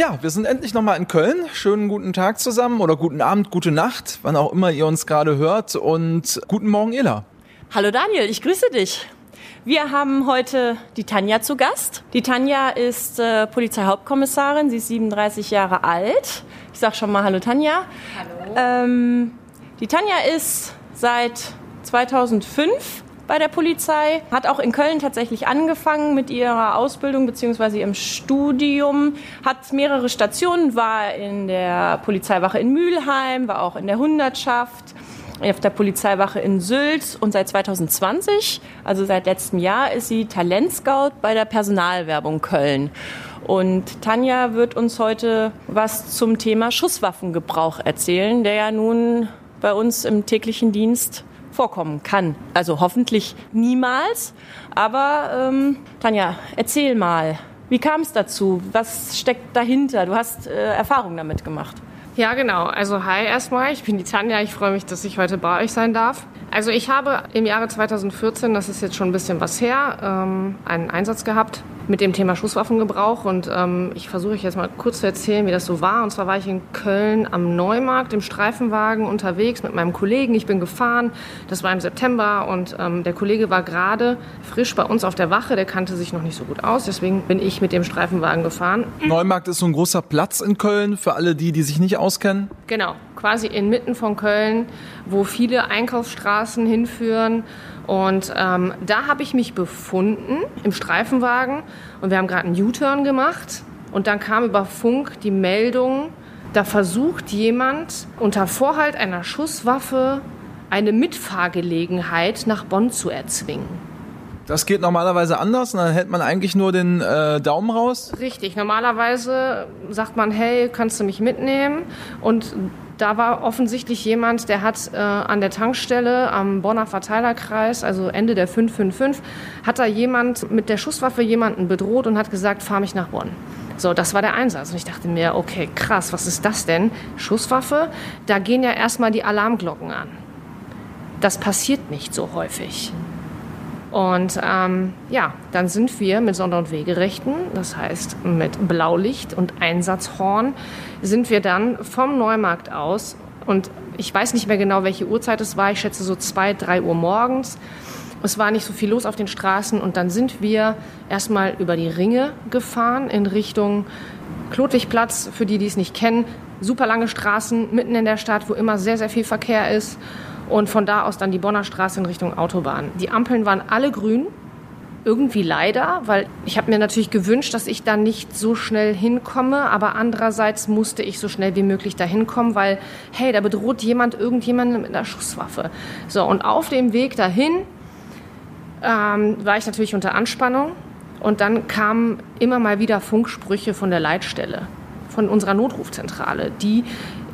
Ja, wir sind endlich nochmal in Köln. Schönen guten Tag zusammen oder guten Abend, gute Nacht, wann auch immer ihr uns gerade hört. Und guten Morgen, Ela. Hallo Daniel, ich grüße dich. Wir haben heute die Tanja zu Gast. Die Tanja ist äh, Polizeihauptkommissarin, sie ist 37 Jahre alt. Ich sag schon mal Hallo Tanja. Hallo. Ähm, die Tanja ist seit 2005 bei der Polizei, hat auch in Köln tatsächlich angefangen mit ihrer Ausbildung bzw. ihrem Studium, hat mehrere Stationen, war in der Polizeiwache in Mülheim, war auch in der Hundertschaft, auf der Polizeiwache in Sylt und seit 2020, also seit letztem Jahr, ist sie Talentscout bei der Personalwerbung Köln. Und Tanja wird uns heute was zum Thema Schusswaffengebrauch erzählen, der ja nun bei uns im täglichen Dienst vorkommen kann. Also hoffentlich niemals. Aber ähm, Tanja, erzähl mal, wie kam es dazu? Was steckt dahinter? Du hast äh, Erfahrung damit gemacht. Ja, genau. Also hi erstmal, ich bin die Tanja. Ich freue mich, dass ich heute bei euch sein darf. Also ich habe im Jahre 2014, das ist jetzt schon ein bisschen was her, ähm, einen Einsatz gehabt mit dem Thema Schusswaffengebrauch. Und ähm, ich versuche jetzt mal kurz zu erzählen, wie das so war. Und zwar war ich in Köln am Neumarkt im Streifenwagen unterwegs mit meinem Kollegen. Ich bin gefahren. Das war im September und ähm, der Kollege war gerade frisch bei uns auf der Wache. Der kannte sich noch nicht so gut aus. Deswegen bin ich mit dem Streifenwagen gefahren. Neumarkt ist so ein großer Platz in Köln für alle die, die sich nicht auskennen. Genau, quasi inmitten von Köln, wo viele Einkaufsstraßen hinführen und ähm, da habe ich mich befunden im Streifenwagen und wir haben gerade einen U-Turn gemacht und dann kam über Funk die Meldung, da versucht jemand unter Vorhalt einer Schusswaffe eine Mitfahrgelegenheit nach Bonn zu erzwingen. Das geht normalerweise anders dann hält man eigentlich nur den äh, Daumen raus. Richtig, normalerweise sagt man, hey, kannst du mich mitnehmen? Und da war offensichtlich jemand, der hat äh, an der Tankstelle am Bonner Verteilerkreis, also Ende der 555, hat da jemand mit der Schusswaffe jemanden bedroht und hat gesagt, fahr mich nach Bonn. So, das war der Einsatz. Und ich dachte mir, okay, krass, was ist das denn? Schusswaffe? Da gehen ja erstmal die Alarmglocken an. Das passiert nicht so häufig. Und ähm, ja, dann sind wir mit Sonder- und Wegerechten, das heißt mit Blaulicht und Einsatzhorn, sind wir dann vom Neumarkt aus und ich weiß nicht mehr genau, welche Uhrzeit es war, ich schätze so zwei, drei Uhr morgens. Es war nicht so viel los auf den Straßen und dann sind wir erstmal über die Ringe gefahren in Richtung Klotwigplatz, für die, die es nicht kennen. Super lange Straßen mitten in der Stadt, wo immer sehr, sehr viel Verkehr ist und von da aus dann die Bonner Straße in Richtung Autobahn. Die Ampeln waren alle grün, irgendwie leider, weil ich habe mir natürlich gewünscht, dass ich da nicht so schnell hinkomme, aber andererseits musste ich so schnell wie möglich da hinkommen, weil hey, da bedroht jemand irgendjemanden mit einer Schusswaffe. So und auf dem Weg dahin ähm, war ich natürlich unter Anspannung und dann kamen immer mal wieder Funksprüche von der Leitstelle, von unserer Notrufzentrale, die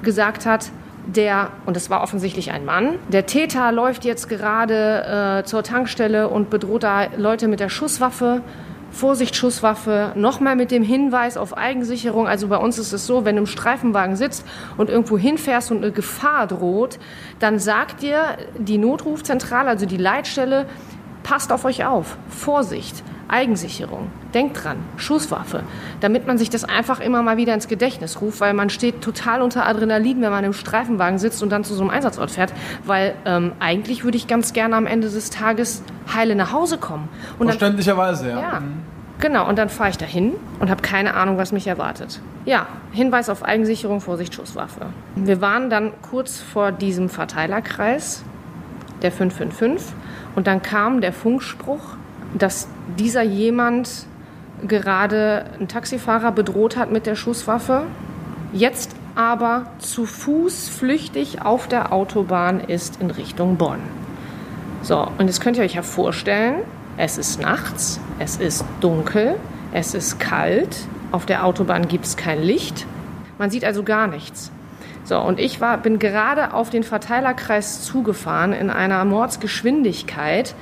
gesagt hat, der, und es war offensichtlich ein Mann, der Täter läuft jetzt gerade äh, zur Tankstelle und bedroht da Leute mit der Schusswaffe. Vorsicht, Schusswaffe, nochmal mit dem Hinweis auf Eigensicherung. Also bei uns ist es so, wenn du im Streifenwagen sitzt und irgendwo hinfährst und eine Gefahr droht, dann sagt dir die Notrufzentrale, also die Leitstelle, passt auf euch auf, Vorsicht. Eigensicherung. Denkt dran, Schusswaffe, damit man sich das einfach immer mal wieder ins Gedächtnis ruft, weil man steht total unter Adrenalin, wenn man im Streifenwagen sitzt und dann zu so einem Einsatzort fährt, weil ähm, eigentlich würde ich ganz gerne am Ende des Tages heile nach Hause kommen. Und Verständlicherweise, ja. ja. Genau, und dann fahre ich dahin und habe keine Ahnung, was mich erwartet. Ja, Hinweis auf Eigensicherung, Vorsicht, Schusswaffe. Wir waren dann kurz vor diesem Verteilerkreis, der 555, und dann kam der Funkspruch, dass dieser jemand gerade einen Taxifahrer bedroht hat mit der Schusswaffe, jetzt aber zu Fuß flüchtig auf der Autobahn ist in Richtung Bonn. So, und jetzt könnt ihr euch ja vorstellen, es ist nachts, es ist dunkel, es ist kalt, auf der Autobahn gibt es kein Licht, man sieht also gar nichts. So, und ich war, bin gerade auf den Verteilerkreis zugefahren in einer Mordsgeschwindigkeit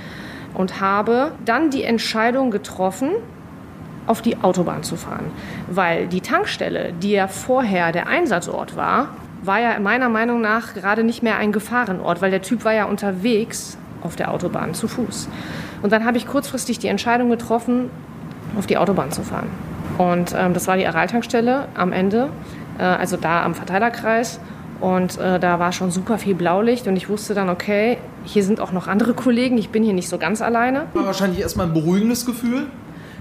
und habe dann die Entscheidung getroffen, auf die Autobahn zu fahren. Weil die Tankstelle, die ja vorher der Einsatzort war, war ja meiner Meinung nach gerade nicht mehr ein Gefahrenort, weil der Typ war ja unterwegs auf der Autobahn zu Fuß. Und dann habe ich kurzfristig die Entscheidung getroffen, auf die Autobahn zu fahren. Und ähm, das war die Araltankstelle am Ende, äh, also da am Verteilerkreis. Und äh, da war schon super viel Blaulicht und ich wusste dann, okay, hier sind auch noch andere Kollegen, ich bin hier nicht so ganz alleine. War wahrscheinlich erstmal ein beruhigendes Gefühl.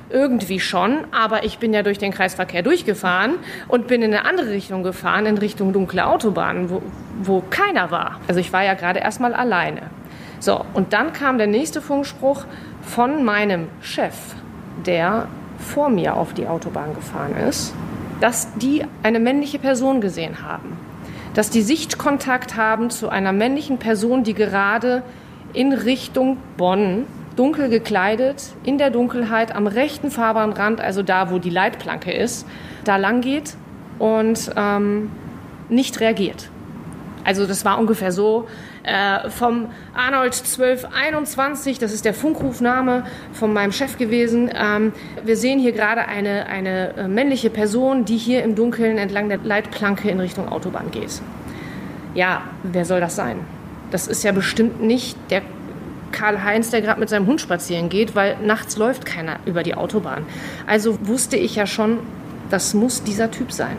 Irgendwie schon, aber ich bin ja durch den Kreisverkehr durchgefahren und bin in eine andere Richtung gefahren, in Richtung dunkle Autobahnen, wo, wo keiner war. Also ich war ja gerade erstmal alleine. So, und dann kam der nächste Funkspruch von meinem Chef, der vor mir auf die Autobahn gefahren ist, dass die eine männliche Person gesehen haben. Dass die Sichtkontakt haben zu einer männlichen Person, die gerade in Richtung Bonn dunkel gekleidet, in der Dunkelheit am rechten Fahrbahnrand, also da, wo die Leitplanke ist, da lang geht und ähm, nicht reagiert. Also das war ungefähr so äh, vom Arnold 1221, das ist der Funkrufname von meinem Chef gewesen. Ähm, wir sehen hier gerade eine, eine äh, männliche Person, die hier im Dunkeln entlang der Leitplanke in Richtung Autobahn geht. Ja, wer soll das sein? Das ist ja bestimmt nicht der Karl-Heinz, der gerade mit seinem Hund spazieren geht, weil nachts läuft keiner über die Autobahn. Also wusste ich ja schon, das muss dieser Typ sein.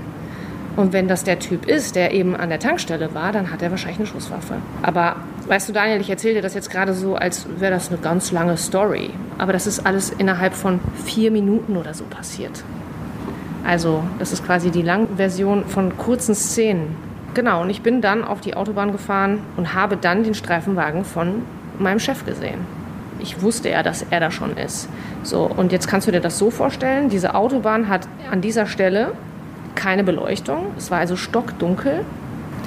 Und wenn das der Typ ist, der eben an der Tankstelle war, dann hat er wahrscheinlich eine Schusswaffe. Aber weißt du, Daniel, ich erzähle dir das jetzt gerade so, als wäre das eine ganz lange Story. Aber das ist alles innerhalb von vier Minuten oder so passiert. Also, das ist quasi die Langversion von kurzen Szenen. Genau, und ich bin dann auf die Autobahn gefahren und habe dann den Streifenwagen von meinem Chef gesehen. Ich wusste ja, dass er da schon ist. So, und jetzt kannst du dir das so vorstellen: diese Autobahn hat an dieser Stelle keine Beleuchtung. Es war also stockdunkel.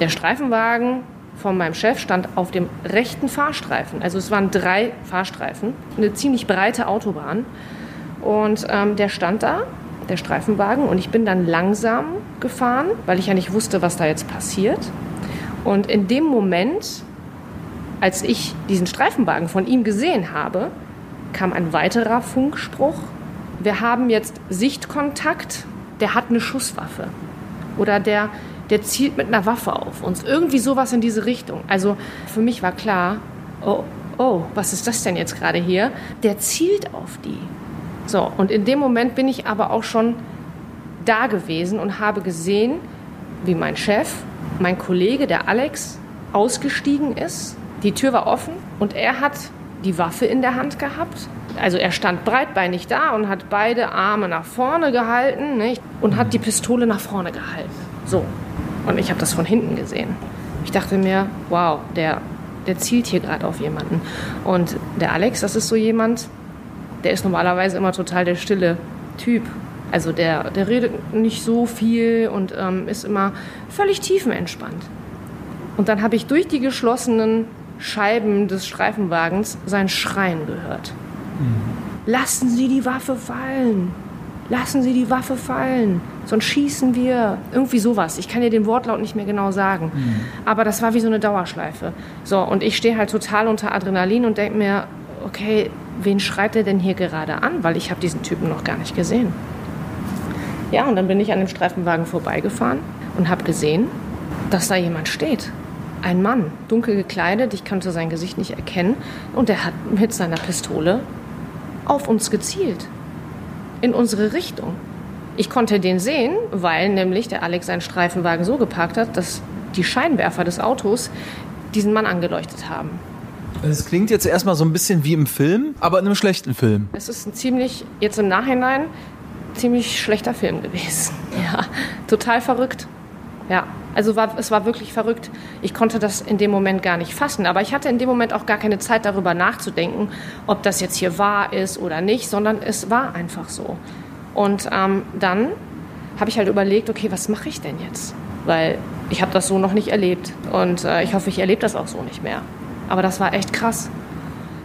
Der Streifenwagen von meinem Chef stand auf dem rechten Fahrstreifen. Also es waren drei Fahrstreifen, eine ziemlich breite Autobahn. Und ähm, der stand da, der Streifenwagen, und ich bin dann langsam gefahren, weil ich ja nicht wusste, was da jetzt passiert. Und in dem Moment als ich diesen Streifenwagen von ihm gesehen habe, kam ein weiterer Funkspruch. Wir haben jetzt Sichtkontakt, der hat eine Schusswaffe. Oder der, der zielt mit einer Waffe auf uns. Irgendwie sowas in diese Richtung. Also für mich war klar, oh, oh, was ist das denn jetzt gerade hier? Der zielt auf die. So, und in dem Moment bin ich aber auch schon da gewesen und habe gesehen, wie mein Chef, mein Kollege, der Alex, ausgestiegen ist die Tür war offen und er hat die Waffe in der Hand gehabt. Also er stand breitbeinig da und hat beide Arme nach vorne gehalten nicht? und hat die Pistole nach vorne gehalten. So. Und ich habe das von hinten gesehen. Ich dachte mir, wow, der, der zielt hier gerade auf jemanden. Und der Alex, das ist so jemand, der ist normalerweise immer total der stille Typ. Also der, der redet nicht so viel und ähm, ist immer völlig tiefenentspannt. Und dann habe ich durch die geschlossenen Scheiben des Streifenwagens sein Schreien gehört. Lassen Sie die Waffe fallen! Lassen Sie die Waffe fallen, sonst schießen wir. Irgendwie sowas. Ich kann dir den Wortlaut nicht mehr genau sagen. Mhm. Aber das war wie so eine Dauerschleife. So, und ich stehe halt total unter Adrenalin und denke mir, okay, wen schreit er denn hier gerade an? Weil ich habe diesen Typen noch gar nicht gesehen. Ja, und dann bin ich an dem Streifenwagen vorbeigefahren und habe gesehen, dass da jemand steht ein Mann, dunkel gekleidet, ich konnte sein Gesicht nicht erkennen, und er hat mit seiner Pistole auf uns gezielt. In unsere Richtung. Ich konnte den sehen, weil nämlich der Alex seinen Streifenwagen so geparkt hat, dass die Scheinwerfer des Autos diesen Mann angeleuchtet haben. Es klingt jetzt erstmal so ein bisschen wie im Film, aber in einem schlechten Film. Es ist ein ziemlich, jetzt im Nachhinein, ziemlich schlechter Film gewesen. Ja, total verrückt. Ja. Also war, es war wirklich verrückt. Ich konnte das in dem Moment gar nicht fassen. Aber ich hatte in dem Moment auch gar keine Zeit darüber nachzudenken, ob das jetzt hier wahr ist oder nicht, sondern es war einfach so. Und ähm, dann habe ich halt überlegt, okay, was mache ich denn jetzt? Weil ich habe das so noch nicht erlebt. Und äh, ich hoffe, ich erlebe das auch so nicht mehr. Aber das war echt krass.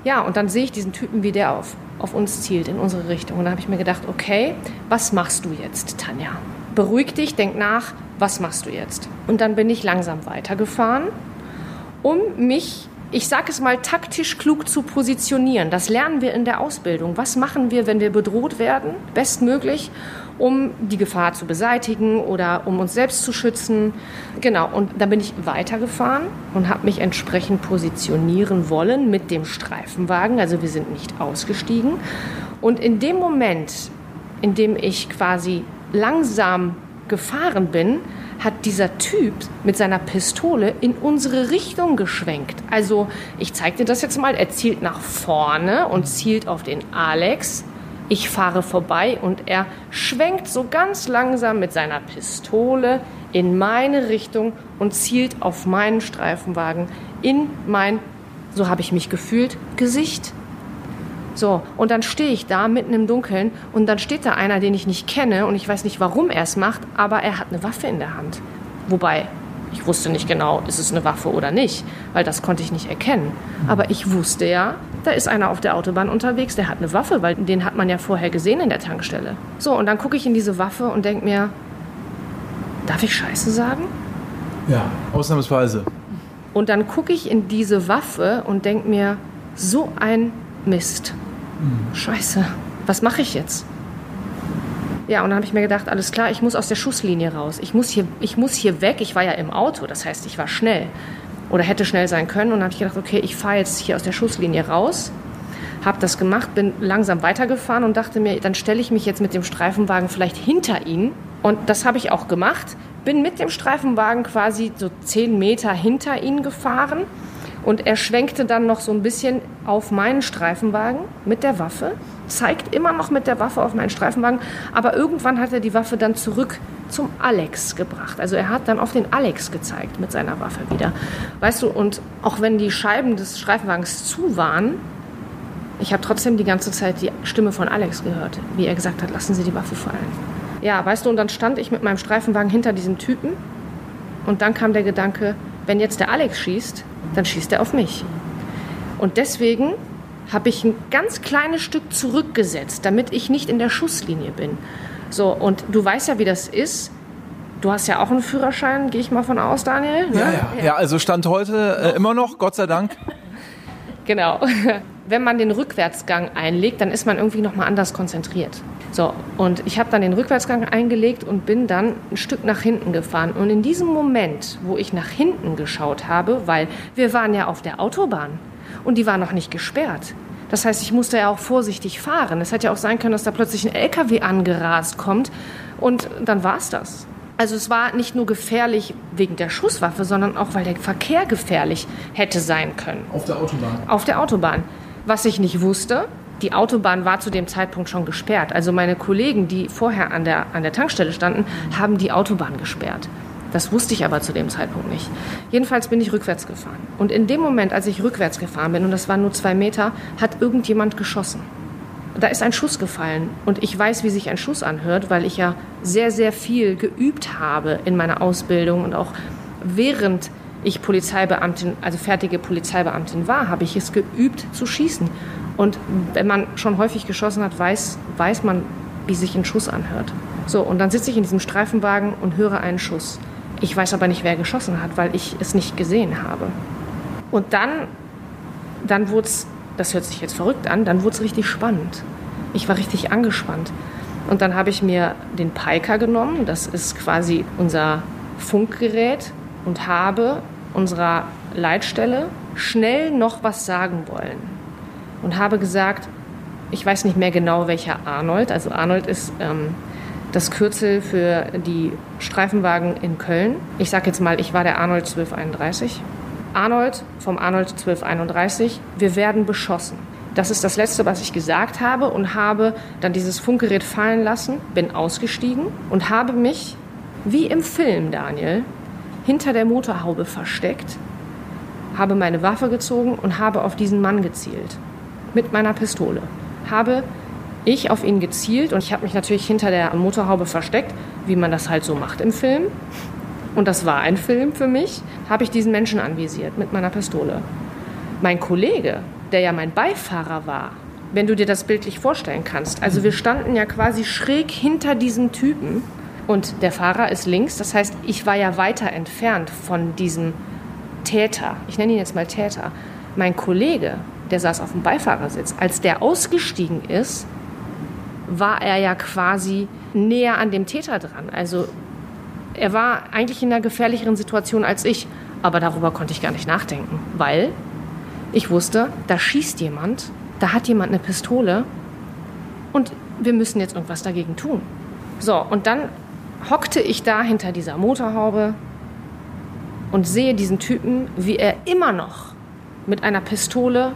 Ja, und dann sehe ich diesen Typen, wie der auf, auf uns zielt, in unsere Richtung. Und dann habe ich mir gedacht, okay, was machst du jetzt, Tanja? Beruhig dich, denk nach, was machst du jetzt? Und dann bin ich langsam weitergefahren, um mich, ich sage es mal, taktisch klug zu positionieren. Das lernen wir in der Ausbildung. Was machen wir, wenn wir bedroht werden? Bestmöglich, um die Gefahr zu beseitigen oder um uns selbst zu schützen. Genau, und dann bin ich weitergefahren und habe mich entsprechend positionieren wollen mit dem Streifenwagen. Also wir sind nicht ausgestiegen. Und in dem Moment, indem ich quasi langsam gefahren bin, hat dieser Typ mit seiner Pistole in unsere Richtung geschwenkt. Also, ich zeige dir das jetzt mal. Er zielt nach vorne und zielt auf den Alex. Ich fahre vorbei und er schwenkt so ganz langsam mit seiner Pistole in meine Richtung und zielt auf meinen Streifenwagen in mein, so habe ich mich gefühlt, Gesicht. So, und dann stehe ich da mitten im Dunkeln und dann steht da einer, den ich nicht kenne und ich weiß nicht, warum er es macht, aber er hat eine Waffe in der Hand. Wobei, ich wusste nicht genau, ist es eine Waffe oder nicht, weil das konnte ich nicht erkennen. Aber ich wusste ja, da ist einer auf der Autobahn unterwegs, der hat eine Waffe, weil den hat man ja vorher gesehen in der Tankstelle. So, und dann gucke ich in diese Waffe und denke mir, darf ich Scheiße sagen? Ja, ausnahmsweise. Und dann gucke ich in diese Waffe und denke mir, so ein Mist. Scheiße, was mache ich jetzt? Ja, und dann habe ich mir gedacht, alles klar, ich muss aus der Schusslinie raus. Ich muss, hier, ich muss hier weg. Ich war ja im Auto, das heißt, ich war schnell. Oder hätte schnell sein können. Und dann habe ich gedacht, okay, ich fahre jetzt hier aus der Schusslinie raus. Habe das gemacht, bin langsam weitergefahren und dachte mir, dann stelle ich mich jetzt mit dem Streifenwagen vielleicht hinter ihn. Und das habe ich auch gemacht. Bin mit dem Streifenwagen quasi so zehn Meter hinter ihn gefahren und er schwenkte dann noch so ein bisschen auf meinen Streifenwagen mit der Waffe, zeigt immer noch mit der Waffe auf meinen Streifenwagen, aber irgendwann hat er die Waffe dann zurück zum Alex gebracht. Also er hat dann auf den Alex gezeigt mit seiner Waffe wieder. Weißt du, und auch wenn die Scheiben des Streifenwagens zu waren, ich habe trotzdem die ganze Zeit die Stimme von Alex gehört, wie er gesagt hat, lassen Sie die Waffe fallen. Ja, weißt du, und dann stand ich mit meinem Streifenwagen hinter diesem Typen und dann kam der Gedanke, wenn jetzt der Alex schießt, dann schießt er auf mich. Und deswegen habe ich ein ganz kleines Stück zurückgesetzt, damit ich nicht in der Schusslinie bin. So, und du weißt ja, wie das ist. Du hast ja auch einen Führerschein, gehe ich mal von aus, Daniel. Ne? Ja, ja, ja. also Stand heute äh, immer noch, Gott sei Dank. Genau. Wenn man den Rückwärtsgang einlegt, dann ist man irgendwie noch mal anders konzentriert. So, und ich habe dann den Rückwärtsgang eingelegt und bin dann ein Stück nach hinten gefahren. Und in diesem Moment, wo ich nach hinten geschaut habe, weil wir waren ja auf der Autobahn und die war noch nicht gesperrt. Das heißt, ich musste ja auch vorsichtig fahren. Es hätte ja auch sein können, dass da plötzlich ein LKW angerast kommt und dann war es das. Also es war nicht nur gefährlich wegen der Schusswaffe, sondern auch, weil der Verkehr gefährlich hätte sein können. Auf der Autobahn. Auf der Autobahn. Was ich nicht wusste, die Autobahn war zu dem Zeitpunkt schon gesperrt. Also meine Kollegen, die vorher an der, an der Tankstelle standen, haben die Autobahn gesperrt. Das wusste ich aber zu dem Zeitpunkt nicht. Jedenfalls bin ich rückwärts gefahren. Und in dem Moment, als ich rückwärts gefahren bin, und das waren nur zwei Meter, hat irgendjemand geschossen. Da ist ein Schuss gefallen. Und ich weiß, wie sich ein Schuss anhört, weil ich ja sehr, sehr viel geübt habe in meiner Ausbildung und auch während ich Polizeibeamtin, also fertige Polizeibeamtin war, habe ich es geübt zu schießen. Und wenn man schon häufig geschossen hat, weiß, weiß man, wie sich ein Schuss anhört. So, und dann sitze ich in diesem Streifenwagen und höre einen Schuss. Ich weiß aber nicht, wer geschossen hat, weil ich es nicht gesehen habe. Und dann, dann wurde es, das hört sich jetzt verrückt an, dann wurde es richtig spannend. Ich war richtig angespannt. Und dann habe ich mir den Piker genommen, das ist quasi unser Funkgerät, und habe unserer Leitstelle schnell noch was sagen wollen und habe gesagt, ich weiß nicht mehr genau welcher Arnold, also Arnold ist ähm, das Kürzel für die Streifenwagen in Köln. Ich sage jetzt mal, ich war der Arnold 1231. Arnold vom Arnold 1231, wir werden beschossen. Das ist das Letzte, was ich gesagt habe und habe dann dieses Funkgerät fallen lassen, bin ausgestiegen und habe mich, wie im Film, Daniel, hinter der Motorhaube versteckt, habe meine Waffe gezogen und habe auf diesen Mann gezielt mit meiner Pistole. Habe ich auf ihn gezielt und ich habe mich natürlich hinter der Motorhaube versteckt, wie man das halt so macht im Film. Und das war ein Film für mich, habe ich diesen Menschen anvisiert mit meiner Pistole. Mein Kollege, der ja mein Beifahrer war, wenn du dir das bildlich vorstellen kannst, also wir standen ja quasi schräg hinter diesem Typen und der Fahrer ist links, das heißt, ich war ja weiter entfernt von diesem Täter. Ich nenne ihn jetzt mal Täter. Mein Kollege der saß auf dem Beifahrersitz. Als der ausgestiegen ist, war er ja quasi näher an dem Täter dran. Also er war eigentlich in einer gefährlicheren Situation als ich. Aber darüber konnte ich gar nicht nachdenken, weil ich wusste, da schießt jemand, da hat jemand eine Pistole und wir müssen jetzt irgendwas dagegen tun. So, und dann hockte ich da hinter dieser Motorhaube und sehe diesen Typen, wie er immer noch mit einer Pistole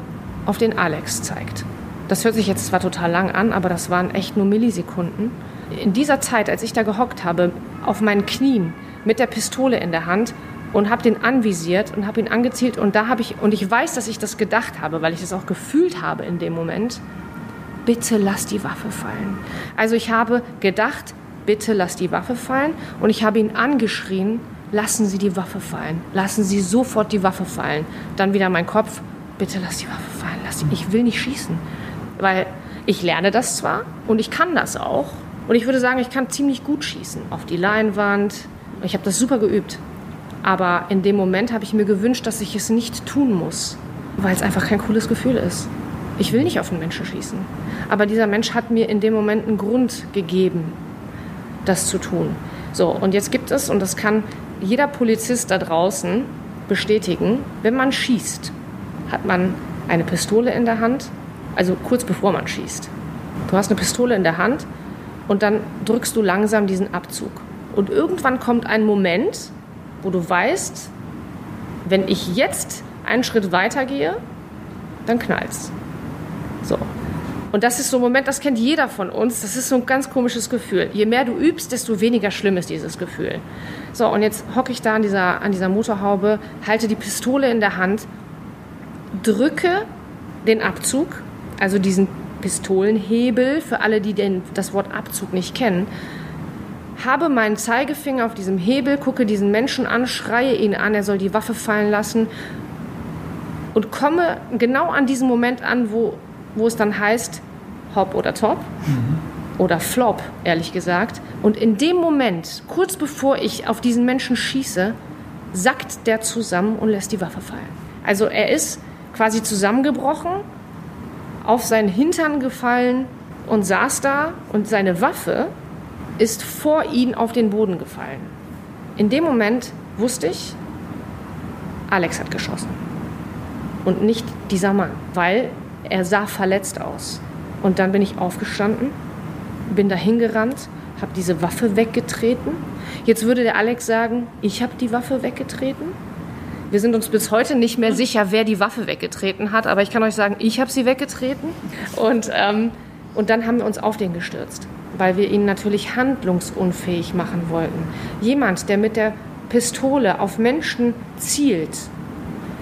auf den Alex zeigt. Das hört sich jetzt zwar total lang an, aber das waren echt nur Millisekunden. In dieser Zeit, als ich da gehockt habe, auf meinen Knien mit der Pistole in der Hand und habe den anvisiert und habe ihn angezielt und da habe ich und ich weiß, dass ich das gedacht habe, weil ich es auch gefühlt habe in dem Moment. Bitte lass die Waffe fallen. Also ich habe gedacht, bitte lass die Waffe fallen und ich habe ihn angeschrien, lassen Sie die Waffe fallen. Lassen Sie sofort die Waffe fallen. Dann wieder mein Kopf, bitte lass die Waffe fallen. Lass die, ich will nicht schießen, weil ich lerne das zwar und ich kann das auch und ich würde sagen, ich kann ziemlich gut schießen auf die Leinwand. Ich habe das super geübt. Aber in dem Moment habe ich mir gewünscht, dass ich es nicht tun muss, weil es einfach kein cooles Gefühl ist. Ich will nicht auf einen Menschen schießen. Aber dieser Mensch hat mir in dem Moment einen Grund gegeben, das zu tun. So, und jetzt gibt es, und das kann jeder Polizist da draußen bestätigen, wenn man schießt, hat man eine Pistole in der Hand, also kurz bevor man schießt. Du hast eine Pistole in der Hand und dann drückst du langsam diesen Abzug. Und irgendwann kommt ein Moment, wo du weißt, wenn ich jetzt einen Schritt weiter gehe, dann knallt's. So. Und das ist so ein Moment, das kennt jeder von uns. Das ist so ein ganz komisches Gefühl. Je mehr du übst, desto weniger schlimm ist dieses Gefühl. So, und jetzt hocke ich da an dieser, an dieser Motorhaube, halte die Pistole in der Hand, drücke den Abzug, also diesen Pistolenhebel, für alle, die den, das Wort Abzug nicht kennen habe meinen Zeigefinger auf diesem Hebel, gucke diesen Menschen an, schreie ihn an, er soll die Waffe fallen lassen und komme genau an diesem Moment an, wo, wo es dann heißt, Hop oder Top mhm. oder Flop, ehrlich gesagt. Und in dem Moment, kurz bevor ich auf diesen Menschen schieße, sackt der zusammen und lässt die Waffe fallen. Also er ist quasi zusammengebrochen, auf seinen Hintern gefallen und saß da und seine Waffe ist vor ihn auf den Boden gefallen. In dem Moment wusste ich, Alex hat geschossen. Und nicht dieser Mann, weil er sah verletzt aus. Und dann bin ich aufgestanden, bin dahin gerannt, habe diese Waffe weggetreten. Jetzt würde der Alex sagen, ich habe die Waffe weggetreten. Wir sind uns bis heute nicht mehr sicher, wer die Waffe weggetreten hat, aber ich kann euch sagen, ich habe sie weggetreten. Und, ähm, und dann haben wir uns auf den gestürzt weil wir ihn natürlich handlungsunfähig machen wollten. Jemand, der mit der Pistole auf Menschen zielt,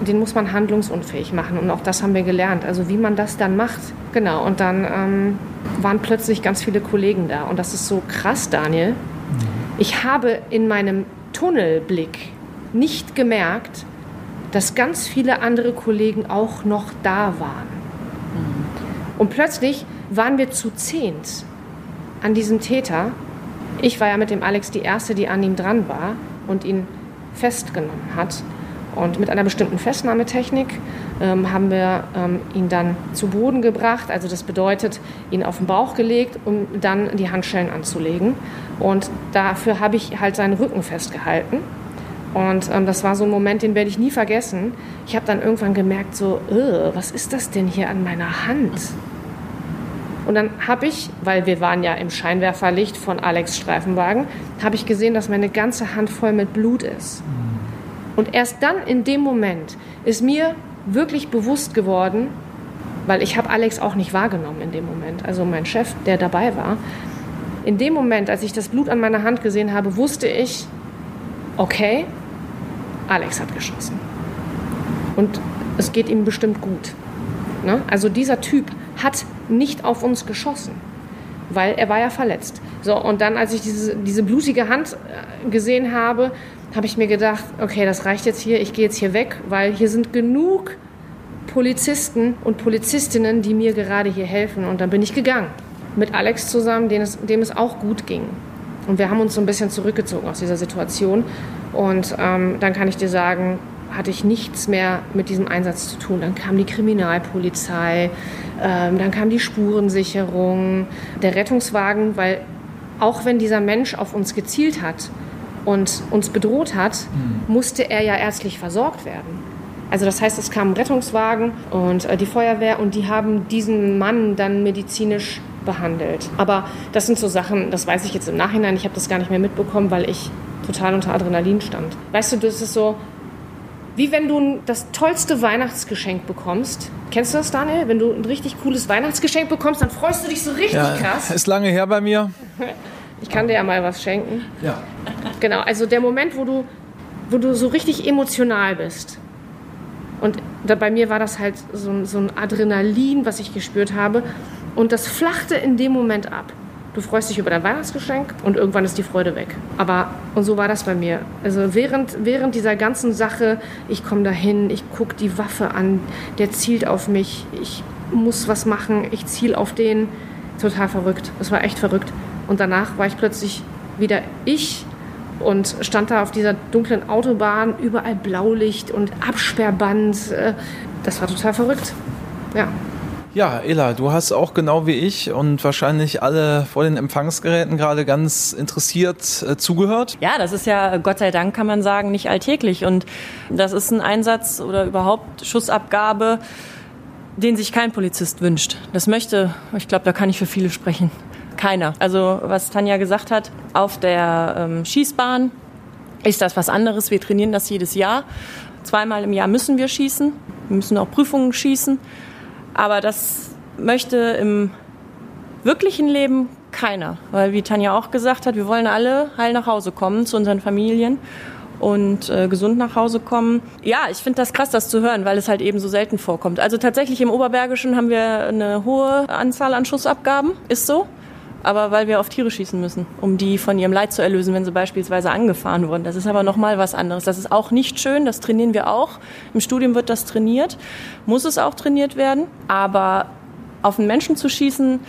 den muss man handlungsunfähig machen. Und auch das haben wir gelernt. Also wie man das dann macht. Genau. Und dann ähm, waren plötzlich ganz viele Kollegen da. Und das ist so krass, Daniel. Ich habe in meinem Tunnelblick nicht gemerkt, dass ganz viele andere Kollegen auch noch da waren. Und plötzlich waren wir zu zehnt an diesem Täter. Ich war ja mit dem Alex die Erste, die an ihm dran war und ihn festgenommen hat. Und mit einer bestimmten Festnahmetechnik ähm, haben wir ähm, ihn dann zu Boden gebracht. Also das bedeutet, ihn auf den Bauch gelegt, um dann die Handschellen anzulegen. Und dafür habe ich halt seinen Rücken festgehalten. Und ähm, das war so ein Moment, den werde ich nie vergessen. Ich habe dann irgendwann gemerkt, so, was ist das denn hier an meiner Hand? Und dann habe ich, weil wir waren ja im Scheinwerferlicht von Alex Streifenwagen, habe ich gesehen, dass meine ganze Hand voll mit Blut ist. Und erst dann in dem Moment ist mir wirklich bewusst geworden, weil ich habe Alex auch nicht wahrgenommen in dem Moment, also mein Chef, der dabei war. In dem Moment, als ich das Blut an meiner Hand gesehen habe, wusste ich, okay, Alex hat geschossen. Und es geht ihm bestimmt gut. Ne? Also dieser Typ hat nicht auf uns geschossen, weil er war ja verletzt. So, und dann, als ich diese, diese blutige Hand äh, gesehen habe, habe ich mir gedacht, okay, das reicht jetzt hier, ich gehe jetzt hier weg, weil hier sind genug Polizisten und Polizistinnen, die mir gerade hier helfen. Und dann bin ich gegangen. Mit Alex zusammen, dem es, dem es auch gut ging. Und wir haben uns so ein bisschen zurückgezogen aus dieser Situation. Und ähm, dann kann ich dir sagen, hatte ich nichts mehr mit diesem Einsatz zu tun. Dann kam die Kriminalpolizei, ähm, dann kam die Spurensicherung, der Rettungswagen, weil auch wenn dieser Mensch auf uns gezielt hat und uns bedroht hat, mhm. musste er ja ärztlich versorgt werden. Also das heißt, es kam ein Rettungswagen und äh, die Feuerwehr und die haben diesen Mann dann medizinisch behandelt. Aber das sind so Sachen, das weiß ich jetzt im Nachhinein, ich habe das gar nicht mehr mitbekommen, weil ich total unter Adrenalin stand. Weißt du, das ist so, wie wenn du das tollste Weihnachtsgeschenk bekommst. Kennst du das, Daniel? Wenn du ein richtig cooles Weihnachtsgeschenk bekommst, dann freust du dich so richtig ja, krass. Ist lange her bei mir. Ich kann dir ja mal was schenken. Ja. Genau, also der Moment, wo du, wo du so richtig emotional bist. Und da, bei mir war das halt so, so ein Adrenalin, was ich gespürt habe. Und das flachte in dem Moment ab. Du freust dich über dein Weihnachtsgeschenk und irgendwann ist die Freude weg. Aber, und so war das bei mir. Also während, während dieser ganzen Sache, ich komme dahin, ich gucke die Waffe an, der zielt auf mich, ich muss was machen, ich ziele auf den. Total verrückt. Es war echt verrückt. Und danach war ich plötzlich wieder ich und stand da auf dieser dunklen Autobahn, überall Blaulicht und Absperrband. Äh, das war total verrückt. Ja. Ja, Ela, du hast auch genau wie ich und wahrscheinlich alle vor den Empfangsgeräten gerade ganz interessiert äh, zugehört. Ja, das ist ja, Gott sei Dank kann man sagen, nicht alltäglich. Und das ist ein Einsatz oder überhaupt Schussabgabe, den sich kein Polizist wünscht. Das möchte, ich glaube, da kann ich für viele sprechen. Keiner. Also was Tanja gesagt hat, auf der ähm, Schießbahn ist das was anderes. Wir trainieren das jedes Jahr. Zweimal im Jahr müssen wir schießen. Wir müssen auch Prüfungen schießen. Aber das möchte im wirklichen Leben keiner. Weil wie Tanja auch gesagt hat, wir wollen alle heil nach Hause kommen zu unseren Familien und äh, gesund nach Hause kommen. Ja, ich finde das krass, das zu hören, weil es halt eben so selten vorkommt. Also tatsächlich im Oberbergischen haben wir eine hohe Anzahl an Schussabgaben, ist so aber weil wir auf Tiere schießen müssen, um die von ihrem Leid zu erlösen, wenn sie beispielsweise angefahren wurden. Das ist aber nochmal was anderes. Das ist auch nicht schön, das trainieren wir auch. Im Studium wird das trainiert, muss es auch trainiert werden, aber auf einen Menschen zu schießen,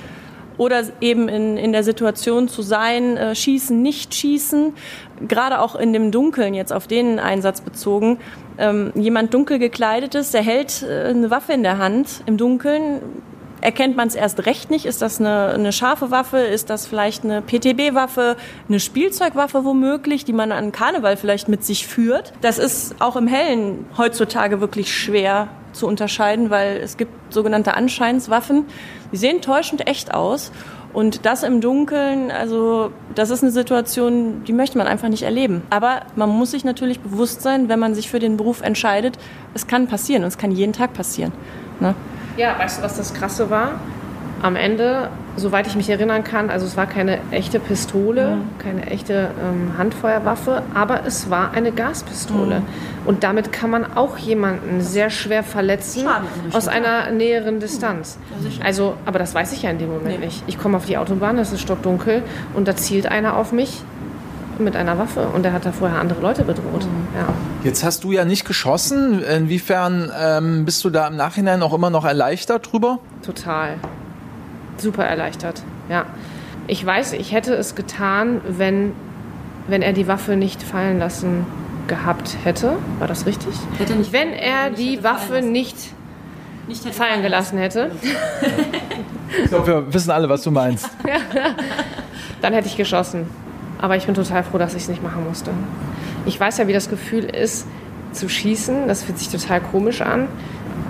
oder eben in, in der Situation zu sein, äh, schießen, nicht schießen, gerade auch in dem Dunkeln jetzt auf den Einsatz bezogen. Ähm, jemand dunkel gekleidet ist, der hält äh, eine Waffe in der Hand im Dunkeln, erkennt man es erst recht nicht. Ist das eine, eine scharfe Waffe? Ist das vielleicht eine PTB-Waffe? Eine Spielzeugwaffe womöglich, die man an Karneval vielleicht mit sich führt? Das ist auch im Hellen heutzutage wirklich schwer zu unterscheiden, weil es gibt sogenannte Anscheinswaffen. Die sehen täuschend echt aus. Und das im Dunkeln, also das ist eine Situation, die möchte man einfach nicht erleben. Aber man muss sich natürlich bewusst sein, wenn man sich für den Beruf entscheidet, es kann passieren und es kann jeden Tag passieren. Ne? Ja, weißt du, was das Krasse war? Am Ende, soweit ich mich erinnern kann, also es war keine echte Pistole, mhm. keine echte ähm, Handfeuerwaffe, aber es war eine Gaspistole. Mhm. Und damit kann man auch jemanden sehr schwer verletzen aus einer näheren Distanz. Ja, also, aber das weiß ich ja in dem Moment nee. nicht. Ich komme auf die Autobahn, es ist stockdunkel und da zielt einer auf mich mit einer Waffe und er hat da vorher andere Leute bedroht. Mhm. Ja. Jetzt hast du ja nicht geschossen. Inwiefern ähm, bist du da im Nachhinein auch immer noch erleichtert drüber? Total. Super erleichtert, ja. Ich weiß, ich hätte es getan, wenn, wenn er die Waffe nicht fallen lassen gehabt hätte. War das richtig? Hätte nicht, wenn er nicht die Waffe nicht, nicht fallen gelassen hätte. ich glaube, wir wissen alle, was du meinst. Dann hätte ich geschossen. Aber ich bin total froh, dass ich es nicht machen musste. Ich weiß ja, wie das Gefühl ist, zu schießen. Das fühlt sich total komisch an.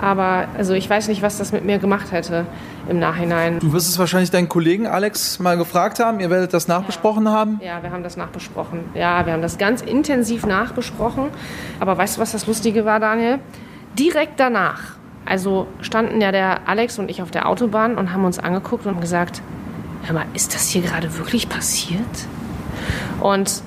Aber also ich weiß nicht, was das mit mir gemacht hätte im Nachhinein. Du wirst es wahrscheinlich deinen Kollegen Alex mal gefragt haben. Ihr werdet das nachbesprochen ja. haben? Ja, wir haben das nachbesprochen. Ja, wir haben das ganz intensiv nachbesprochen. Aber weißt du, was das Lustige war, Daniel? Direkt danach, also standen ja der Alex und ich auf der Autobahn und haben uns angeguckt und gesagt, hör mal, ist das hier gerade wirklich passiert? Und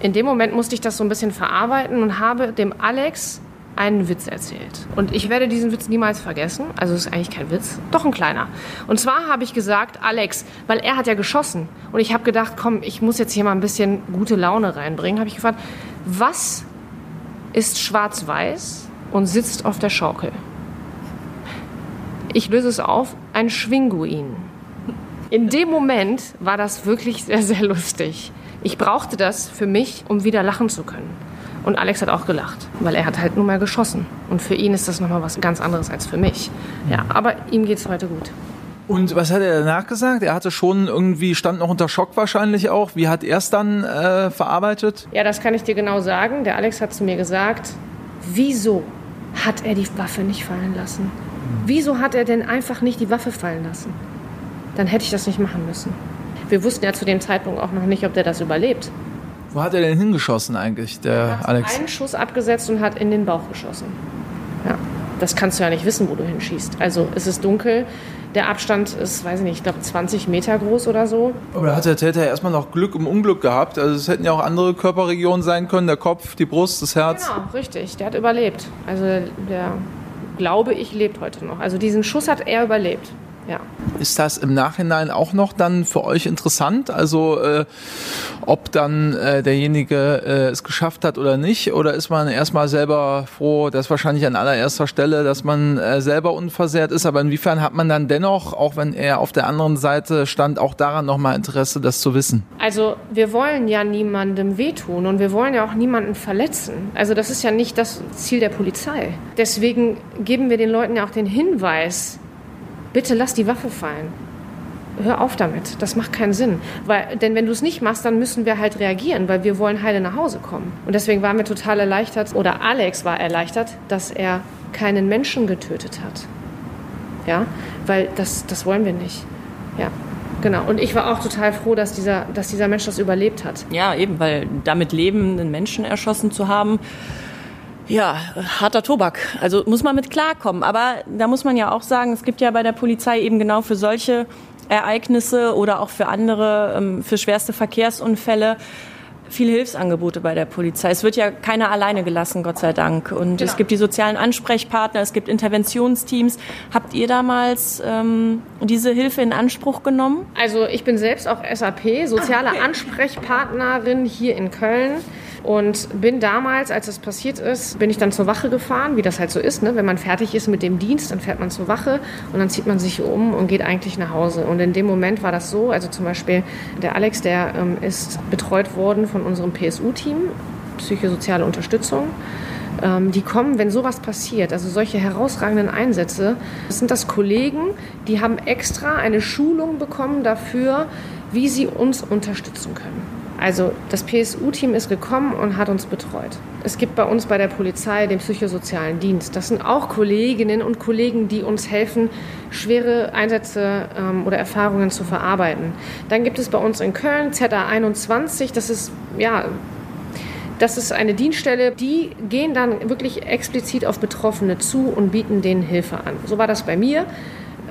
in dem Moment musste ich das so ein bisschen verarbeiten und habe dem Alex einen Witz erzählt. Und ich werde diesen Witz niemals vergessen. Also es ist eigentlich kein Witz, doch ein kleiner. Und zwar habe ich gesagt, Alex, weil er hat ja geschossen. Und ich habe gedacht, komm, ich muss jetzt hier mal ein bisschen gute Laune reinbringen. Habe ich gefragt, was ist schwarz-weiß und sitzt auf der Schaukel? Ich löse es auf, ein Schwinguin. In dem Moment war das wirklich sehr, sehr lustig. Ich brauchte das für mich, um wieder lachen zu können. Und Alex hat auch gelacht, weil er hat halt nur mal geschossen. Und für ihn ist das nochmal was ganz anderes als für mich. Ja, aber ihm geht es heute gut. Und was hat er danach gesagt? Er hatte schon irgendwie, stand noch unter Schock wahrscheinlich auch. Wie hat er es dann äh, verarbeitet? Ja, das kann ich dir genau sagen. Der Alex hat zu mir gesagt, wieso hat er die Waffe nicht fallen lassen? Wieso hat er denn einfach nicht die Waffe fallen lassen? dann hätte ich das nicht machen müssen. Wir wussten ja zu dem Zeitpunkt auch noch nicht, ob der das überlebt. Wo hat er denn hingeschossen eigentlich, der Er hat Alex? einen Schuss abgesetzt und hat in den Bauch geschossen. Ja, das kannst du ja nicht wissen, wo du hinschießt. Also es ist dunkel, der Abstand ist, weiß ich nicht, ich glaube 20 Meter groß oder so. Aber da hat der Täter erstmal noch Glück im Unglück gehabt. Also es hätten ja auch andere Körperregionen sein können, der Kopf, die Brust, das Herz. Genau, richtig, der hat überlebt. Also der, glaube ich, lebt heute noch. Also diesen Schuss hat er überlebt. Ja. Ist das im Nachhinein auch noch dann für euch interessant? Also äh, ob dann äh, derjenige äh, es geschafft hat oder nicht? Oder ist man erstmal selber froh, das ist wahrscheinlich an allererster Stelle, dass man äh, selber unversehrt ist. Aber inwiefern hat man dann dennoch, auch wenn er auf der anderen Seite stand, auch daran nochmal Interesse, das zu wissen? Also wir wollen ja niemandem wehtun und wir wollen ja auch niemanden verletzen. Also das ist ja nicht das Ziel der Polizei. Deswegen geben wir den Leuten ja auch den Hinweis, bitte lass die Waffe fallen. Hör auf damit, das macht keinen Sinn. Weil, denn wenn du es nicht machst, dann müssen wir halt reagieren, weil wir wollen heile nach Hause kommen. Und deswegen waren wir total erleichtert, oder Alex war erleichtert, dass er keinen Menschen getötet hat. Ja, weil das, das wollen wir nicht. Ja, genau. Und ich war auch total froh, dass dieser, dass dieser Mensch das überlebt hat. Ja, eben, weil damit leben, einen Menschen erschossen zu haben, ja, harter Tobak. Also muss man mit klarkommen. Aber da muss man ja auch sagen, es gibt ja bei der Polizei eben genau für solche Ereignisse oder auch für andere, ähm, für schwerste Verkehrsunfälle viele Hilfsangebote bei der Polizei. Es wird ja keiner alleine gelassen, Gott sei Dank. Und es gibt die sozialen Ansprechpartner, es gibt Interventionsteams. Habt ihr damals ähm, diese Hilfe in Anspruch genommen? Also ich bin selbst auch SAP, soziale Ansprechpartnerin hier in Köln. Und bin damals, als das passiert ist, bin ich dann zur Wache gefahren, wie das halt so ist. Ne? Wenn man fertig ist mit dem Dienst, dann fährt man zur Wache und dann zieht man sich um und geht eigentlich nach Hause. Und in dem Moment war das so, also zum Beispiel der Alex, der ähm, ist betreut worden von unserem PSU-Team, psychosoziale Unterstützung. Ähm, die kommen, wenn sowas passiert, also solche herausragenden Einsätze, das sind das Kollegen, die haben extra eine Schulung bekommen dafür, wie sie uns unterstützen können. Also das PSU-Team ist gekommen und hat uns betreut. Es gibt bei uns bei der Polizei den psychosozialen Dienst. Das sind auch Kolleginnen und Kollegen, die uns helfen, schwere Einsätze ähm, oder Erfahrungen zu verarbeiten. Dann gibt es bei uns in Köln ZA21, das ist ja das ist eine Dienststelle, die gehen dann wirklich explizit auf Betroffene zu und bieten denen Hilfe an. So war das bei mir.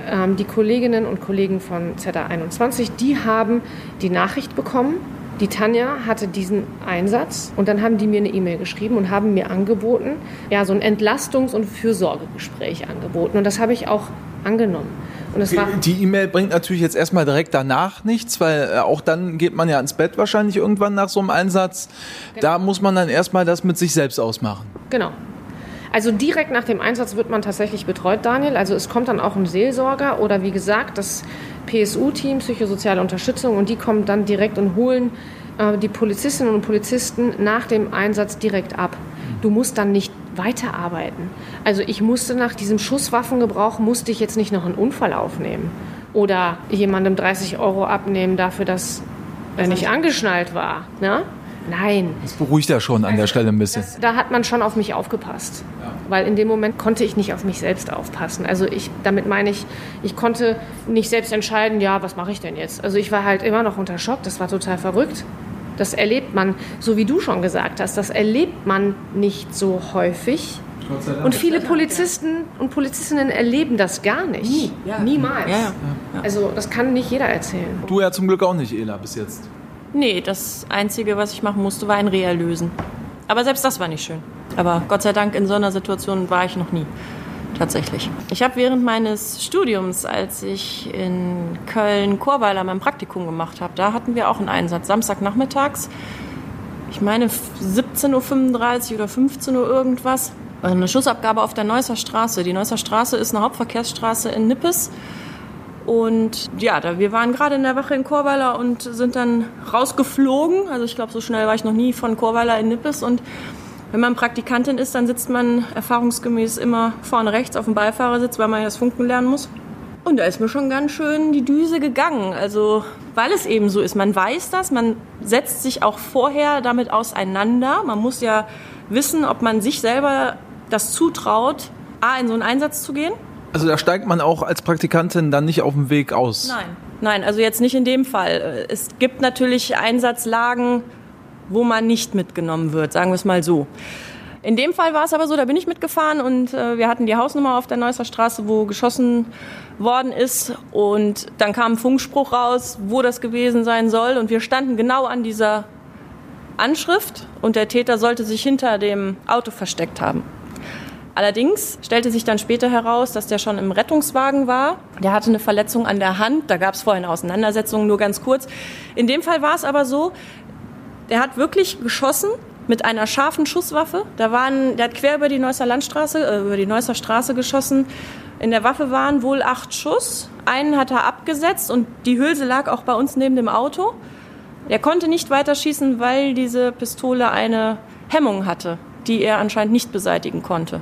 Ähm, die Kolleginnen und Kollegen von ZA21, die haben die Nachricht bekommen, die Tanja hatte diesen Einsatz und dann haben die mir eine E-Mail geschrieben und haben mir angeboten, ja, so ein Entlastungs- und Fürsorgegespräch angeboten. Und das habe ich auch angenommen. Und es war Die E-Mail bringt natürlich jetzt erstmal direkt danach nichts, weil äh, auch dann geht man ja ins Bett wahrscheinlich irgendwann nach so einem Einsatz. Da muss man dann erstmal das mit sich selbst ausmachen. Genau. Also direkt nach dem Einsatz wird man tatsächlich betreut, Daniel. Also es kommt dann auch ein Seelsorger oder wie gesagt das PSU-Team, psychosoziale Unterstützung, und die kommen dann direkt und holen äh, die Polizistinnen und Polizisten nach dem Einsatz direkt ab. Du musst dann nicht weiterarbeiten. Also ich musste nach diesem Schusswaffengebrauch, musste ich jetzt nicht noch einen Unfall aufnehmen oder jemandem 30 Euro abnehmen dafür, dass er nicht angeschnallt war. Ne? Nein. Das beruhigt ja schon an der Stelle ein bisschen. Das, da hat man schon auf mich aufgepasst. Weil in dem Moment konnte ich nicht auf mich selbst aufpassen. Also ich, damit meine ich, ich konnte nicht selbst entscheiden, ja, was mache ich denn jetzt? Also ich war halt immer noch unter Schock, das war total verrückt. Das erlebt man, so wie du schon gesagt hast, das erlebt man nicht so häufig. Und viele Polizisten und Polizistinnen erleben das gar nicht. Nie, ja. Niemals. Ja, ja. Also das kann nicht jeder erzählen. Du ja zum Glück auch nicht, Ela, bis jetzt. Nee, das Einzige, was ich machen musste, war ein Reh lösen. Aber selbst das war nicht schön. Aber Gott sei Dank in so einer Situation war ich noch nie. Tatsächlich. Ich habe während meines Studiums, als ich in Köln Chorweiler mein Praktikum gemacht habe, da hatten wir auch einen Einsatz. Samstagnachmittags, ich meine 17.35 Uhr oder 15 Uhr irgendwas, eine Schussabgabe auf der Neusser Straße. Die Neusser Straße ist eine Hauptverkehrsstraße in Nippes. Und ja, da, wir waren gerade in der Wache in Chorweiler und sind dann rausgeflogen. Also ich glaube, so schnell war ich noch nie von Chorweiler in Nippes. Und wenn man Praktikantin ist, dann sitzt man erfahrungsgemäß immer vorne rechts auf dem Beifahrersitz, weil man ja das Funken lernen muss. Und da ist mir schon ganz schön die Düse gegangen. Also, weil es eben so ist. Man weiß das, man setzt sich auch vorher damit auseinander. Man muss ja wissen, ob man sich selber das zutraut, A, in so einen Einsatz zu gehen. Also da steigt man auch als Praktikantin dann nicht auf dem Weg aus. Nein, Nein, also jetzt nicht in dem Fall. Es gibt natürlich Einsatzlagen, wo man nicht mitgenommen wird, sagen wir es mal so. In dem Fall war es aber so, da bin ich mitgefahren und äh, wir hatten die Hausnummer auf der Neusser Straße, wo geschossen worden ist. Und dann kam ein Funkspruch raus, wo das gewesen sein soll. Und wir standen genau an dieser Anschrift und der Täter sollte sich hinter dem Auto versteckt haben. Allerdings stellte sich dann später heraus, dass der schon im Rettungswagen war. Der hatte eine Verletzung an der Hand. Da gab es vorhin Auseinandersetzungen, nur ganz kurz. In dem Fall war es aber so, der hat wirklich geschossen mit einer scharfen Schusswaffe. Da waren, der hat quer über die Neusser Landstraße, äh, über die Neusser Straße geschossen. In der Waffe waren wohl acht Schuss. Einen hat er abgesetzt und die Hülse lag auch bei uns neben dem Auto. Er konnte nicht weiter schießen, weil diese Pistole eine Hemmung hatte, die er anscheinend nicht beseitigen konnte.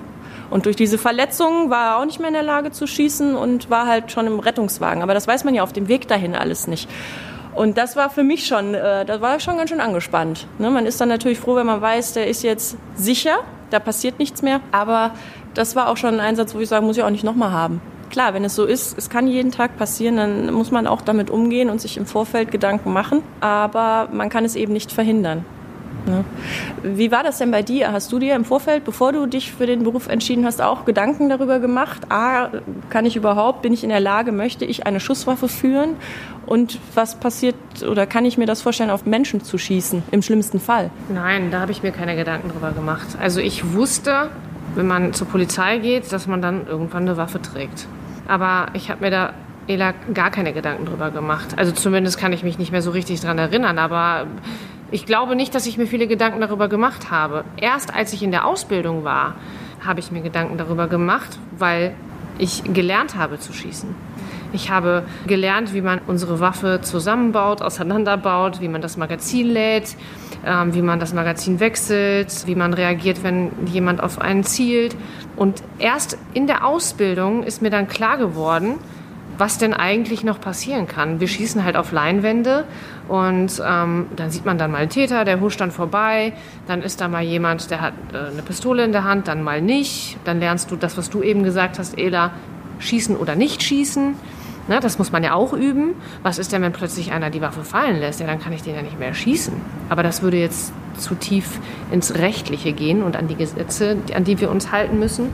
Und durch diese Verletzungen war er auch nicht mehr in der Lage zu schießen und war halt schon im Rettungswagen. Aber das weiß man ja auf dem Weg dahin alles nicht. Und das war für mich schon, äh, da war ich schon ganz schön angespannt. Ne? Man ist dann natürlich froh, wenn man weiß, der ist jetzt sicher, da passiert nichts mehr. Aber das war auch schon ein Einsatz, wo ich sage, muss ich auch nicht nochmal haben. Klar, wenn es so ist, es kann jeden Tag passieren, dann muss man auch damit umgehen und sich im Vorfeld Gedanken machen. Aber man kann es eben nicht verhindern. Ne? Wie war das denn bei dir? Hast du dir im Vorfeld, bevor du dich für den Beruf entschieden hast, auch Gedanken darüber gemacht? A, kann ich überhaupt, bin ich in der Lage, möchte ich eine Schusswaffe führen? Und was passiert oder kann ich mir das vorstellen, auf Menschen zu schießen, im schlimmsten Fall? Nein, da habe ich mir keine Gedanken drüber gemacht. Also ich wusste, wenn man zur Polizei geht, dass man dann irgendwann eine Waffe trägt. Aber ich habe mir da Ela gar keine Gedanken drüber gemacht. Also zumindest kann ich mich nicht mehr so richtig dran erinnern, aber ich glaube nicht, dass ich mir viele Gedanken darüber gemacht habe. Erst als ich in der Ausbildung war, habe ich mir Gedanken darüber gemacht, weil ich gelernt habe zu schießen. Ich habe gelernt, wie man unsere Waffe zusammenbaut, auseinanderbaut, wie man das Magazin lädt, ähm, wie man das Magazin wechselt, wie man reagiert, wenn jemand auf einen zielt. Und erst in der Ausbildung ist mir dann klar geworden, was denn eigentlich noch passieren kann. Wir schießen halt auf Leinwände und ähm, dann sieht man dann mal einen Täter, der huscht dann vorbei, dann ist da mal jemand, der hat äh, eine Pistole in der Hand, dann mal nicht. Dann lernst du das, was du eben gesagt hast, Ela, schießen oder nicht schießen. Na, das muss man ja auch üben. Was ist denn, wenn plötzlich einer die Waffe fallen lässt? Ja, dann kann ich den ja nicht mehr schießen. Aber das würde jetzt zu tief ins Rechtliche gehen und an die Gesetze, an die wir uns halten müssen.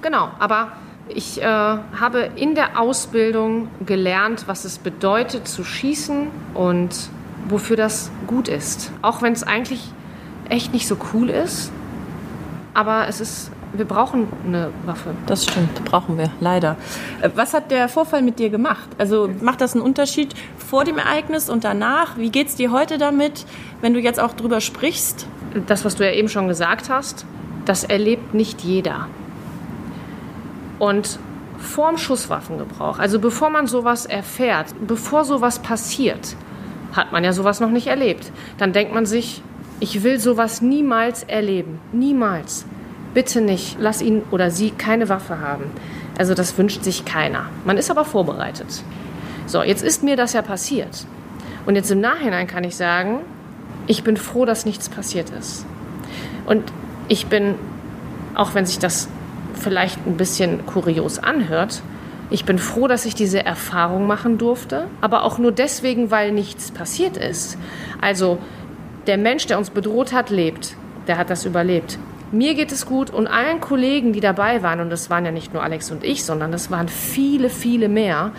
Genau, aber ich äh, habe in der Ausbildung gelernt, was es bedeutet zu schießen und wofür das gut ist. Auch wenn es eigentlich echt nicht so cool ist, aber es ist, wir brauchen eine Waffe. Das stimmt, brauchen wir, leider. Äh, was hat der Vorfall mit dir gemacht? Also macht das einen Unterschied vor dem Ereignis und danach? Wie geht es dir heute damit, wenn du jetzt auch drüber sprichst? Das, was du ja eben schon gesagt hast, das erlebt nicht jeder. Und vorm Schusswaffengebrauch, also bevor man sowas erfährt, bevor sowas passiert, hat man ja sowas noch nicht erlebt. Dann denkt man sich, ich will sowas niemals erleben. Niemals. Bitte nicht. Lass ihn oder sie keine Waffe haben. Also das wünscht sich keiner. Man ist aber vorbereitet. So, jetzt ist mir das ja passiert. Und jetzt im Nachhinein kann ich sagen, ich bin froh, dass nichts passiert ist. Und ich bin, auch wenn sich das vielleicht ein bisschen kurios anhört, ich bin froh, dass ich diese Erfahrung machen durfte, aber auch nur deswegen, weil nichts passiert ist. Also der Mensch, der uns bedroht hat, lebt. Der hat das überlebt. Mir geht es gut und allen Kollegen, die dabei waren, und das waren ja nicht nur Alex und ich, sondern das waren viele, viele mehr,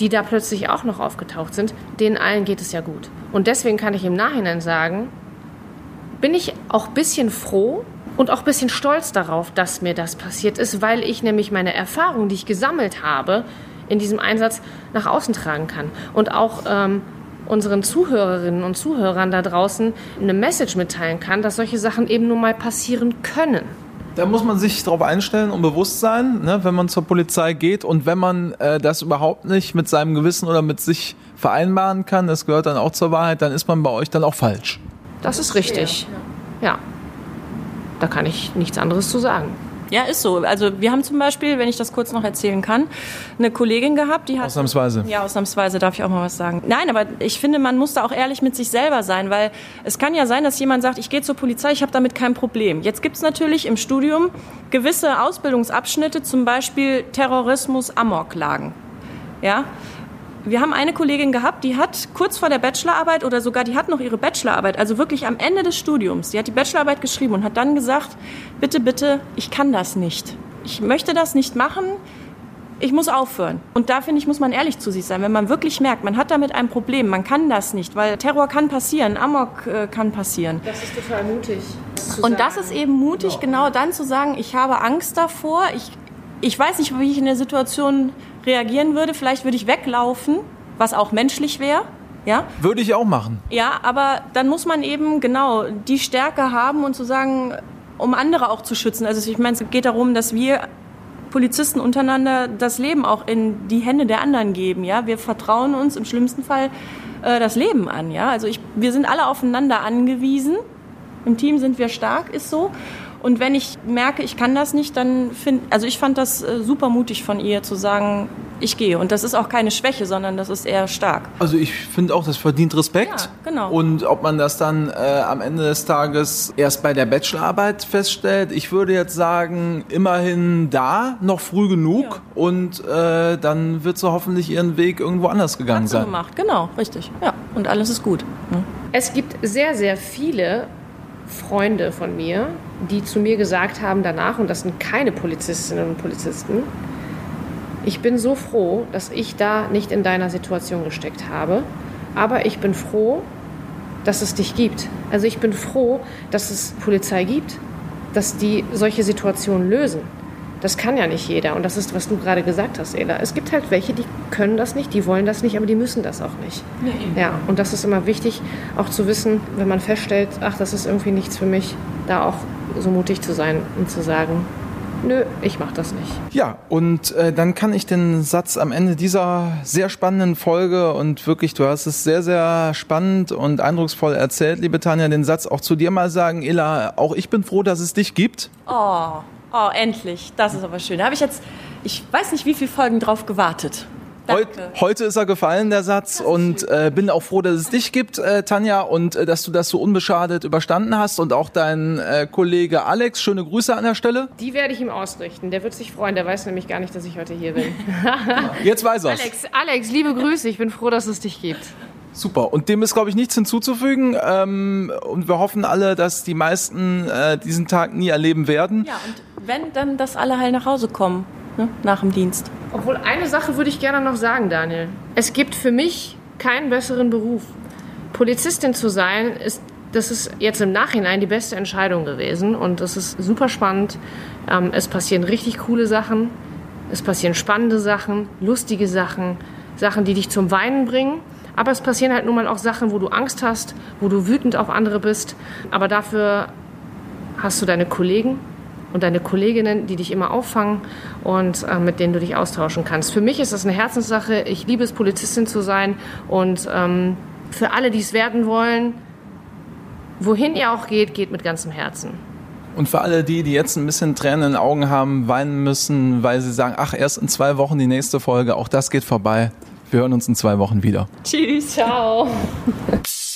die da plötzlich auch noch aufgetaucht sind, denen allen geht es ja gut. Und deswegen kann ich im Nachhinein sagen, bin ich auch ein bisschen froh, und auch ein bisschen stolz darauf, dass mir das passiert ist, weil ich nämlich meine Erfahrung, die ich gesammelt habe, in diesem Einsatz nach außen tragen kann. Und auch ähm, unseren Zuhörerinnen und Zuhörern da draußen eine Message mitteilen kann, dass solche Sachen eben nun mal passieren können. Da muss man sich darauf einstellen und bewusst sein, ne, wenn man zur Polizei geht und wenn man äh, das überhaupt nicht mit seinem Gewissen oder mit sich vereinbaren kann, das gehört dann auch zur Wahrheit, dann ist man bei euch dann auch falsch. Das ist richtig. ja. ja. Da kann ich nichts anderes zu sagen. Ja, ist so. Also wir haben zum Beispiel, wenn ich das kurz noch erzählen kann, eine Kollegin gehabt, die hat... Ausnahmsweise. Ja, ausnahmsweise darf ich auch mal was sagen. Nein, aber ich finde, man muss da auch ehrlich mit sich selber sein, weil es kann ja sein, dass jemand sagt, ich gehe zur Polizei, ich habe damit kein Problem. Jetzt gibt es natürlich im Studium gewisse Ausbildungsabschnitte, zum Beispiel Terrorismus, Amoklagen. Ja, Wir haben eine Kollegin gehabt, die hat kurz vor der Bachelorarbeit oder sogar die hat noch ihre Bachelorarbeit, also wirklich am Ende des Studiums, die hat die Bachelorarbeit geschrieben und hat dann gesagt, bitte, bitte, ich kann das nicht. Ich möchte das nicht machen. Ich muss aufhören. Und da finde ich, muss man ehrlich zu sich sein. Wenn man wirklich merkt, man hat damit ein Problem, man kann das nicht, weil Terror kann passieren, Amok äh, kann passieren. Das ist total mutig. Das und das ist eben mutig, genau dann zu sagen, ich habe Angst davor, ich, ich weiß nicht, wie ich in der Situation reagieren würde. Vielleicht würde ich weglaufen, was auch menschlich wäre. Ja? Würde ich auch machen. Ja, aber dann muss man eben genau die Stärke haben und zu sagen, um andere auch zu schützen. Also ich meine, es geht darum, dass wir Polizisten untereinander das Leben auch in die Hände der anderen geben. Ja, wir vertrauen uns im schlimmsten Fall äh, das Leben an. Ja, also ich, wir sind alle aufeinander angewiesen. Im Team sind wir stark, ist so. Und wenn ich merke, ich kann das nicht, dann finde, also ich fand das äh, super mutig von ihr zu sagen, ich gehe. Und das ist auch keine Schwäche, sondern das ist eher stark. Also ich finde auch, das verdient Respekt. Ja, genau. Und ob man das dann äh, am Ende des Tages erst bei der Bachelorarbeit feststellt, ich würde jetzt sagen, immerhin da, noch früh genug. Ja. Und äh, dann wird sie hoffentlich ihren Weg irgendwo anders gegangen Hat sie sein. gemacht, genau, richtig. Ja, und alles ist gut. Ne? Es gibt sehr, sehr viele Freunde von mir, die zu mir gesagt haben danach, und das sind keine Polizistinnen und Polizisten, ich bin so froh, dass ich da nicht in deiner Situation gesteckt habe, aber ich bin froh, dass es dich gibt. Also ich bin froh, dass es Polizei gibt, dass die solche Situationen lösen. Das kann ja nicht jeder. Und das ist, was du gerade gesagt hast, Ela. Es gibt halt welche, die können das nicht, die wollen das nicht, aber die müssen das auch nicht. Ja, ja, und das ist immer wichtig, auch zu wissen, wenn man feststellt, ach, das ist irgendwie nichts für mich, da auch so mutig zu sein und zu sagen, nö, ich mach das nicht. Ja, und äh, dann kann ich den Satz am Ende dieser sehr spannenden Folge und wirklich, du hast es sehr, sehr spannend und eindrucksvoll erzählt, liebe Tanja, den Satz auch zu dir mal sagen, Ela, auch ich bin froh, dass es dich gibt. Oh. Oh, endlich. Das ist aber schön. Da habe ich jetzt, ich weiß nicht, wie viele Folgen drauf gewartet. Danke. Heute ist er gefallen, der Satz, und äh, bin auch froh, dass es dich gibt, äh, Tanja, und äh, dass du das so unbeschadet überstanden hast und auch dein äh, Kollege Alex. Schöne Grüße an der Stelle. Die werde ich ihm ausrichten. Der wird sich freuen. Der weiß nämlich gar nicht, dass ich heute hier bin. Jetzt weiß er Alex, Alex, liebe Grüße. Ich bin froh, dass es dich gibt. Super. Und dem ist, glaube ich, nichts hinzuzufügen. Ähm, und wir hoffen alle, dass die meisten äh, diesen Tag nie erleben werden. Ja, und wenn, dann, dass alle heil nach Hause kommen, ne? nach dem Dienst. Obwohl, eine Sache würde ich gerne noch sagen, Daniel. Es gibt für mich keinen besseren Beruf. Polizistin zu sein, ist, das ist jetzt im Nachhinein die beste Entscheidung gewesen. Und das ist super spannend. Ähm, es passieren richtig coole Sachen. Es passieren spannende Sachen, lustige Sachen, Sachen, die dich zum Weinen bringen. Aber es passieren halt nun mal auch Sachen, wo du Angst hast, wo du wütend auf andere bist. Aber dafür hast du deine Kollegen und deine Kolleginnen, die dich immer auffangen und äh, mit denen du dich austauschen kannst. Für mich ist das eine Herzenssache. Ich liebe es, Polizistin zu sein. Und ähm, für alle, die es werden wollen, wohin ihr auch geht, geht mit ganzem Herzen. Und für alle die, die jetzt ein bisschen Tränen in den Augen haben, weinen müssen, weil sie sagen, ach, erst in zwei Wochen die nächste Folge, auch das geht vorbei. Wir hören uns in zwei Wochen wieder. Tschüss. Ciao.